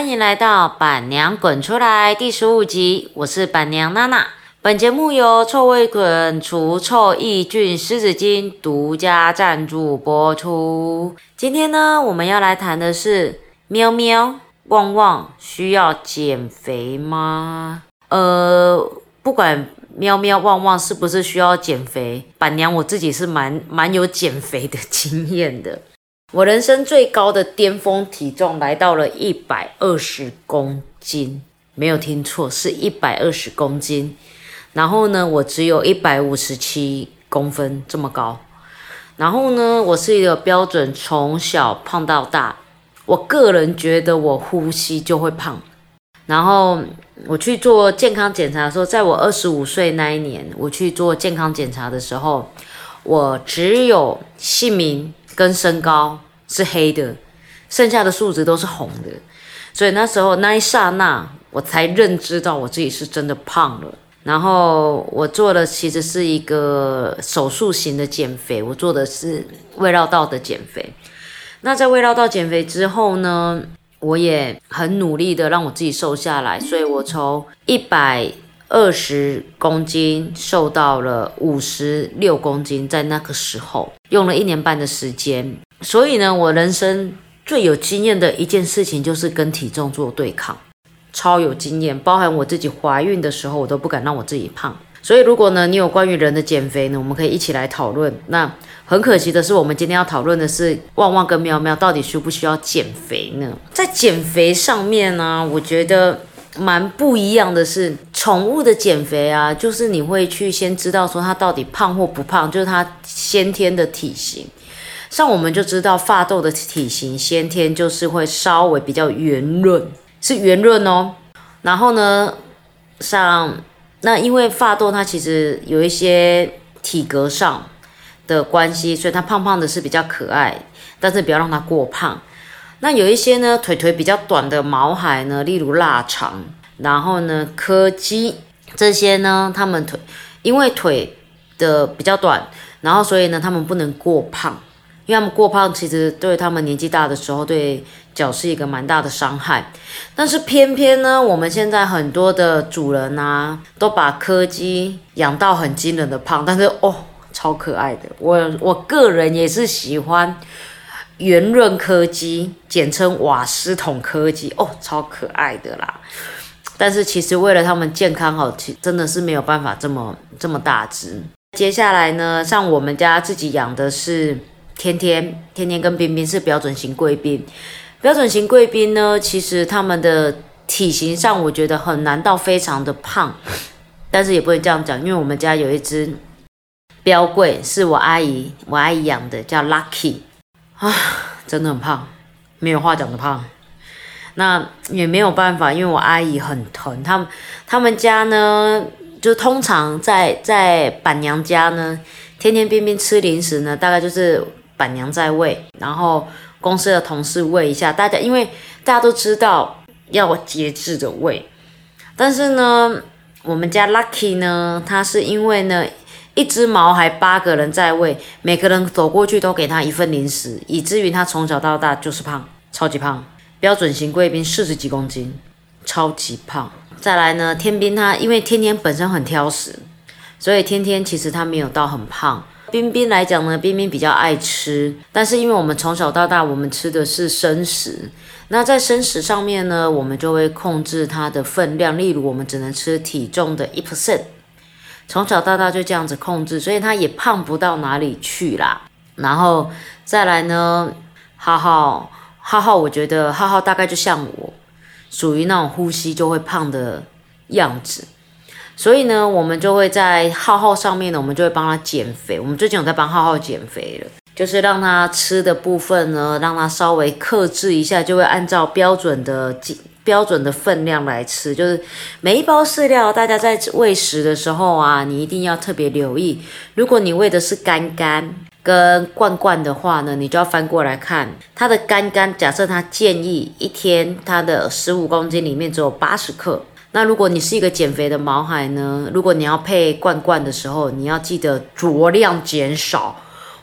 欢迎来到《板娘滚出来》第十五集，我是板娘娜娜。本节目由臭味滚除臭抑菌湿纸巾独家赞助播出。今天呢，我们要来谈的是喵喵旺旺需要减肥吗？呃，不管喵喵旺旺是不是需要减肥，板娘我自己是蛮蛮有减肥的经验的。我人生最高的巅峰体重来到了一百二十公斤，没有听错，是一百二十公斤。然后呢，我只有一百五十七公分这么高。然后呢，我是一个标准从小胖到大。我个人觉得我呼吸就会胖。然后我去做健康检查的时候，在我二十五岁那一年，我去做健康检查的时候，我只有姓名。跟身高是黑的，剩下的数值都是红的，所以那时候那一刹那，我才认知到我自己是真的胖了。然后我做的其实是一个手术型的减肥，我做的是胃绕道的减肥。那在胃绕道减肥之后呢，我也很努力的让我自己瘦下来，所以我从一百。二十公斤瘦到了五十六公斤，在那个时候用了一年半的时间，所以呢，我人生最有经验的一件事情就是跟体重做对抗，超有经验。包含我自己怀孕的时候，我都不敢让我自己胖。所以，如果呢，你有关于人的减肥呢，我们可以一起来讨论。那很可惜的是，我们今天要讨论的是旺旺跟喵喵到底需不需要减肥呢？在减肥上面呢，我觉得。蛮不一样的是，宠物的减肥啊，就是你会去先知道说它到底胖或不胖，就是它先天的体型。像我们就知道发豆的体型先天就是会稍微比较圆润，是圆润哦。然后呢，像那因为发豆它其实有一些体格上的关系，所以它胖胖的是比较可爱，但是不要让它过胖。那有一些呢，腿腿比较短的毛孩呢，例如腊肠，然后呢，柯基这些呢，他们腿因为腿的比较短，然后所以呢，他们不能过胖，因为他们过胖其实对他们年纪大的时候对脚是一个蛮大的伤害。但是偏偏呢，我们现在很多的主人啊，都把柯基养到很惊人的胖，但是哦，超可爱的，我我个人也是喜欢。圆润柯基，简称瓦斯桶柯基，哦，超可爱的啦。但是其实为了它们健康好，其真的是没有办法这么这么大只。接下来呢，像我们家自己养的是天天，天天跟冰冰是标准型贵宾。标准型贵宾呢，其实他们的体型上，我觉得很难到非常的胖，但是也不会这样讲，因为我们家有一只标贵，是我阿姨我阿姨养的，叫 Lucky。啊，真的很胖，没有话讲的胖。那也没有办法，因为我阿姨很疼他们。他们家呢，就通常在在板娘家呢，天天边边吃零食呢，大概就是板娘在喂，然后公司的同事喂一下大家，因为大家都知道要节制的喂。但是呢，我们家 Lucky 呢，他是因为呢。一只毛还八个人在喂，每个人走过去都给他一份零食，以至于他从小到大就是胖，超级胖，标准型贵宾四十几公斤，超级胖。再来呢，天兵他因为天天本身很挑食，所以天天其实他没有到很胖。冰冰来讲呢，冰冰比较爱吃，但是因为我们从小到大我们吃的是生食，那在生食上面呢，我们就会控制它的分量，例如我们只能吃体重的一 percent。从小到大就这样子控制，所以他也胖不到哪里去啦。然后再来呢，浩浩，浩浩，我觉得浩浩大概就像我，属于那种呼吸就会胖的样子。所以呢，我们就会在浩浩上面呢，我们就会帮他减肥。我们最近有在帮浩浩减肥了，就是让他吃的部分呢，让他稍微克制一下，就会按照标准的标准的分量来吃，就是每一包饲料，大家在喂食的时候啊，你一定要特别留意。如果你喂的是干干跟罐罐的话呢，你就要翻过来看它的干干。假设它建议一天它的十五公斤里面只有八十克，那如果你是一个减肥的毛孩呢，如果你要配罐罐的时候，你要记得酌量减少，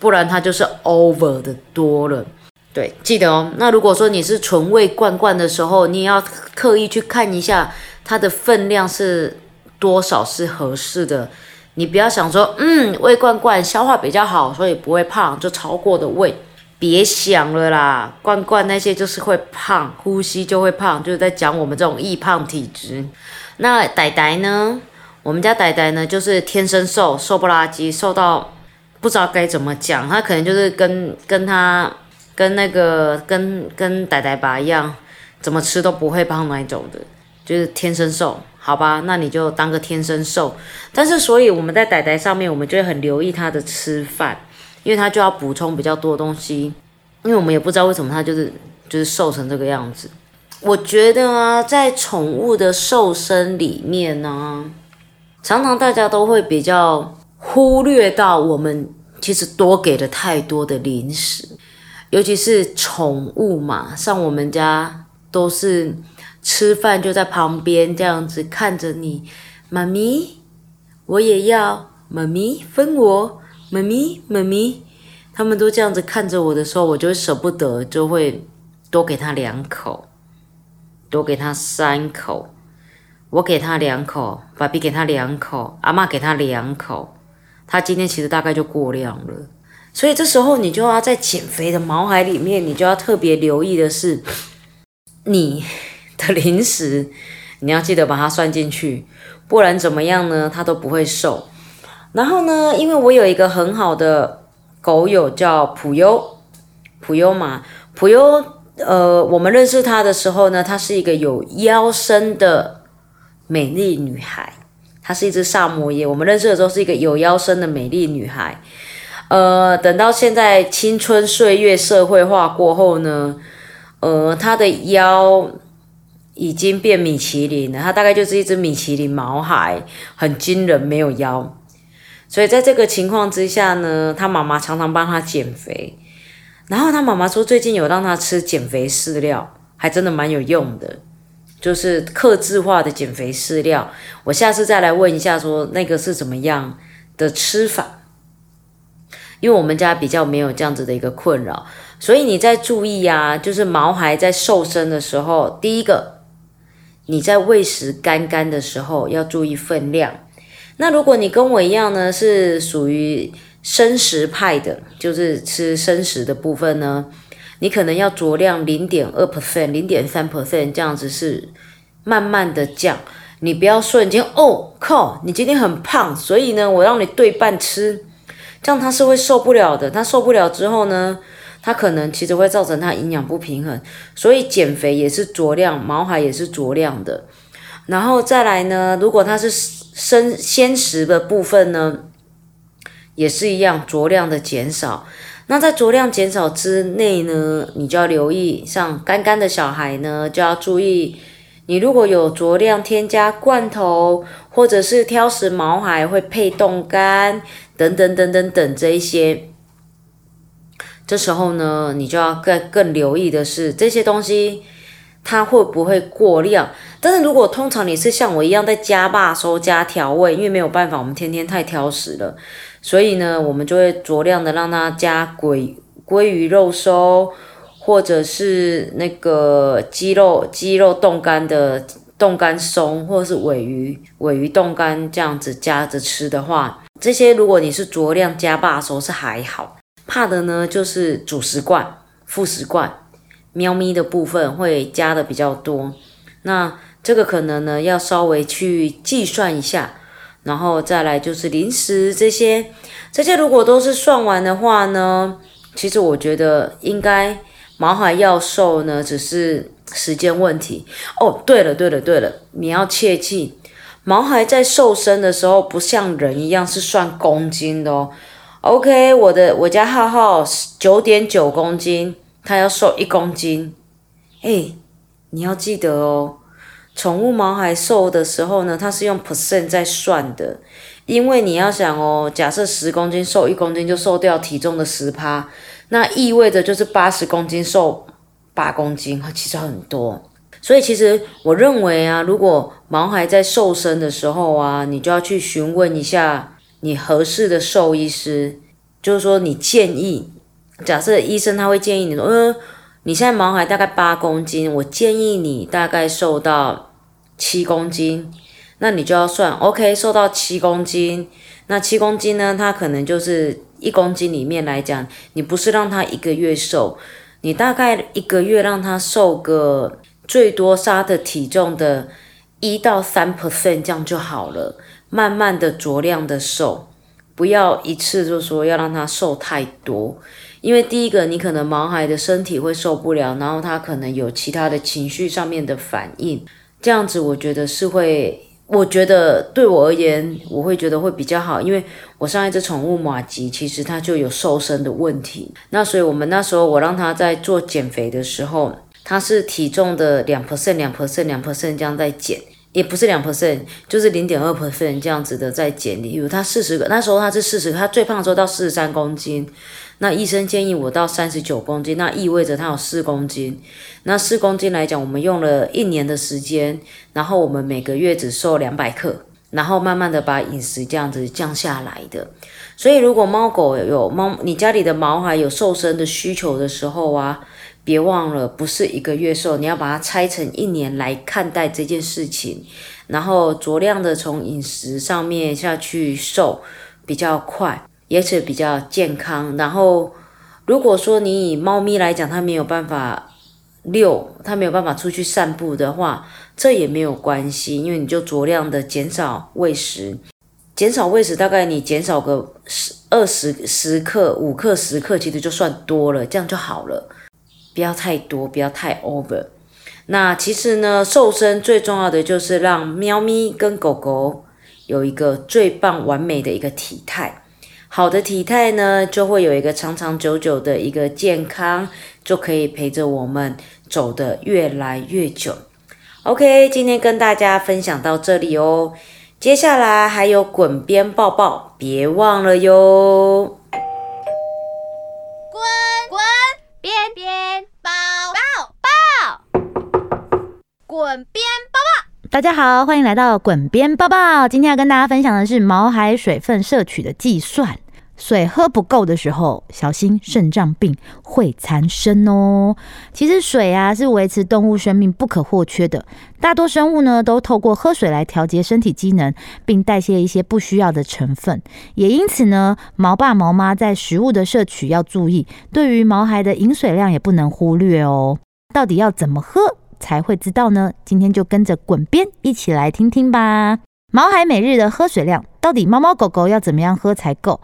不然它就是 over 的多了。对，记得哦。那如果说你是纯喂罐罐的时候，你也要刻意去看一下它的分量是多少是合适的。你不要想说，嗯，胃罐罐消化比较好，所以不会胖，就超过的胃。别想了啦，罐罐那些就是会胖，呼吸就会胖，就是在讲我们这种易胖体质。那呆呆呢？我们家呆呆呢，就是天生瘦，瘦不拉几，瘦到不知道该怎么讲。他可能就是跟跟他跟那个跟跟呆呆爸一样，怎么吃都不会胖那种的，就是天生瘦，好吧？那你就当个天生瘦。但是，所以我们在仔仔上面，我们就会很留意他的吃饭。因为他就要补充比较多东西，因为我们也不知道为什么他就是就是瘦成这个样子。我觉得啊，在宠物的瘦身里面呢，常常大家都会比较忽略到我们其实多给了太多的零食，尤其是宠物嘛，像我们家都是吃饭就在旁边这样子看着你，妈咪，我也要，妈咪分我。妈咪，妈咪，他们都这样子看着我的时候，我就舍不得，就会多给他两口，多给他三口，我给他两口，爸比给他两口，阿妈给他两口，他今天其实大概就过量了。所以这时候你就要在减肥的毛海里面，你就要特别留意的是，你的零食，你要记得把它算进去，不然怎么样呢？它都不会瘦。然后呢，因为我有一个很好的狗友叫普优，普优嘛，普优，呃，我们认识他的时候呢，她是一个有腰身的美丽女孩，她是一只萨摩耶。我们认识的时候是一个有腰身的美丽女孩，呃，等到现在青春岁月社会化过后呢，呃，她的腰已经变米其林了，她大概就是一只米其林毛孩，很惊人，没有腰。所以在这个情况之下呢，他妈妈常常帮他减肥，然后他妈妈说最近有让他吃减肥饲料，还真的蛮有用的，就是克制化的减肥饲料。我下次再来问一下，说那个是怎么样的吃法，因为我们家比较没有这样子的一个困扰，所以你在注意呀，就是毛孩在瘦身的时候，第一个你在喂食干干的时候要注意分量。那如果你跟我一样呢，是属于生食派的，就是吃生食的部分呢，你可能要酌量零点二 percent、零点三 percent 这样子是慢慢的降，你不要瞬间哦靠，你今天很胖，所以呢我让你对半吃，这样他是会受不了的，他受不了之后呢，它可能其实会造成它营养不平衡，所以减肥也是酌量，毛孩也是酌量的，然后再来呢，如果它是。生鲜食的部分呢，也是一样酌量的减少。那在酌量减少之内呢，你就要留意，像干干的小孩呢，就要注意，你如果有酌量添加罐头，或者是挑食毛孩会配冻干等等等等等这一些，这时候呢，你就要更更留意的是这些东西。它会不会过量？但是如果通常你是像我一样在加霸收加调味，因为没有办法，我们天天太挑食了，所以呢，我们就会酌量的让它加鲑鲑鱼肉收，或者是那个鸡肉鸡肉冻干的冻干松，或者是尾鱼尾鱼冻干这样子加着吃的话，这些如果你是酌量加霸收是还好，怕的呢就是主食罐副食罐。喵咪的部分会加的比较多，那这个可能呢要稍微去计算一下，然后再来就是零食这些，这些如果都是算完的话呢，其实我觉得应该毛孩要瘦呢只是时间问题。哦，对了对了对了，你要切记，毛孩在瘦身的时候不像人一样是算公斤的哦。OK，我的我家浩浩九点九公斤。他要瘦一公斤，哎，你要记得哦，宠物毛孩瘦的时候呢，它是用 percent 在算的，因为你要想哦，假设十公斤瘦一公斤就瘦掉体重的十趴，那意味着就是八十公斤瘦八公斤，其实很多。所以其实我认为啊，如果毛孩在瘦身的时候啊，你就要去询问一下你合适的兽医师，就是说你建议。假设医生他会建议你说，嗯，你现在毛孩大概八公斤，我建议你大概瘦到七公斤，那你就要算，OK，瘦到七公斤，那七公斤呢，它可能就是一公斤里面来讲，你不是让他一个月瘦，你大概一个月让他瘦个最多杀的体重的一到三 percent 这样就好了，慢慢的酌量的瘦。不要一次就说要让他瘦太多，因为第一个你可能毛孩的身体会受不了，然后他可能有其他的情绪上面的反应，这样子我觉得是会，我觉得对我而言我会觉得会比较好，因为我上一只宠物马吉其实它就有瘦身的问题，那所以我们那时候我让它在做减肥的时候，它是体重的两 percent 两 percent 两 percent 这样在减。也不是两 percent，就是零点二 percent 这样子的在减。例如他四十个，那时候他是四十，他最胖的时候到四十三公斤。那医生建议我到三十九公斤，那意味着他有四公斤。那四公斤来讲，我们用了一年的时间，然后我们每个月只瘦两百克，然后慢慢的把饮食这样子降下来的。所以如果猫狗有猫，你家里的毛孩有瘦身的需求的时候啊。别忘了，不是一个月瘦，你要把它拆成一年来看待这件事情，然后酌量的从饮食上面下去瘦，比较快，也且比较健康。然后，如果说你以猫咪来讲，它没有办法遛，它没有办法出去散步的话，这也没有关系，因为你就酌量的减少喂食，减少喂食，大概你减少个十二十十克、五克、十克，其实就算多了，这样就好了。不要太多，不要太 over。那其实呢，瘦身最重要的就是让喵咪跟狗狗有一个最棒完美的一个体态。好的体态呢，就会有一个长长久久的一个健康，就可以陪着我们走得越来越久。OK，今天跟大家分享到这里哦。接下来还有滚边抱抱，别忘了哟。滚边抱抱，大家好，欢迎来到滚边抱抱。今天要跟大家分享的是毛孩水分摄取的计算。水喝不够的时候，小心肾脏病会缠身哦。其实水啊是维持动物生命不可或缺的。大多生物呢都透过喝水来调节身体机能，并代谢一些不需要的成分。也因此呢，毛爸毛妈在食物的摄取要注意，对于毛孩的饮水量也不能忽略哦。到底要怎么喝？才会知道呢。今天就跟着滚边一起来听听吧。毛孩每日的喝水量，到底猫猫狗狗要怎么样喝才够？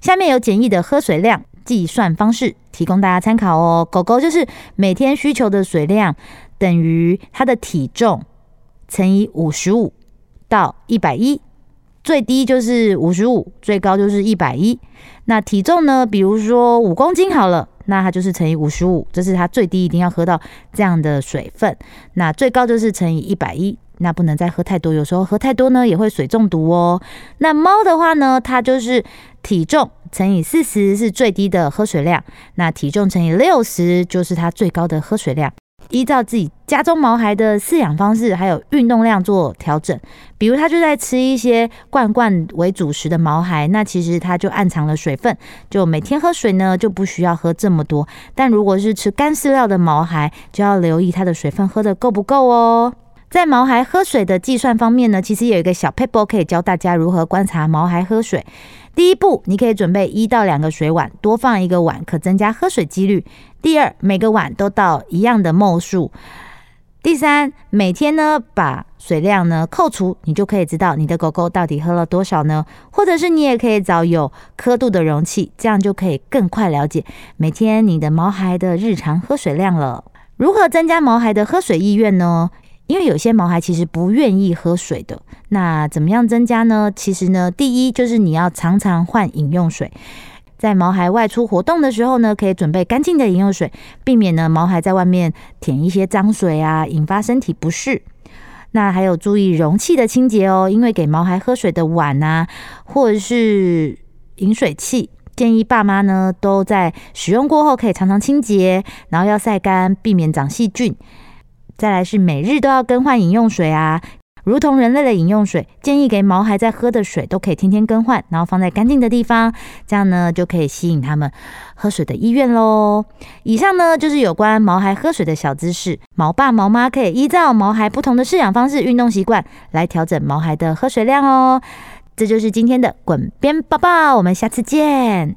下面有简易的喝水量计算方式，提供大家参考哦。狗狗就是每天需求的水量等于它的体重乘以五十五到一百一，最低就是五十五，最高就是一百一。那体重呢？比如说五公斤好了。那它就是乘以五十五，这是它最低一定要喝到这样的水分。那最高就是乘以一百一，那不能再喝太多，有时候喝太多呢也会水中毒哦。那猫的话呢，它就是体重乘以四十是最低的喝水量，那体重乘以六十就是它最高的喝水量。依照自己家中毛孩的饲养方式，还有运动量做调整。比如，他就在吃一些罐罐为主食的毛孩，那其实他就暗藏了水分，就每天喝水呢就不需要喝这么多。但如果是吃干饲料的毛孩，就要留意它的水分喝的够不够哦。在毛孩喝水的计算方面呢，其实有一个小 paper 可以教大家如何观察毛孩喝水。第一步，你可以准备一到两个水碗，多放一个碗可增加喝水几率。第二，每个碗都倒一样的沫数。第三，每天呢把水量呢扣除，你就可以知道你的狗狗到底喝了多少呢？或者是你也可以找有刻度的容器，这样就可以更快了解每天你的毛孩的日常喝水量了。如何增加毛孩的喝水意愿呢？因为有些毛孩其实不愿意喝水的，那怎么样增加呢？其实呢，第一就是你要常常换饮用水，在毛孩外出活动的时候呢，可以准备干净的饮用水，避免呢毛孩在外面舔一些脏水啊，引发身体不适。那还有注意容器的清洁哦，因为给毛孩喝水的碗啊，或者是饮水器，建议爸妈呢都在使用过后可以常常清洁，然后要晒干，避免长细菌。再来是每日都要更换饮用水啊！如同人类的饮用水，建议给毛孩在喝的水都可以天天更换，然后放在干净的地方，这样呢就可以吸引他们喝水的意愿喽。以上呢就是有关毛孩喝水的小知识，毛爸毛妈可以依照毛孩不同的饲养方式、运动习惯来调整毛孩的喝水量哦。这就是今天的滚边抱抱，我们下次见。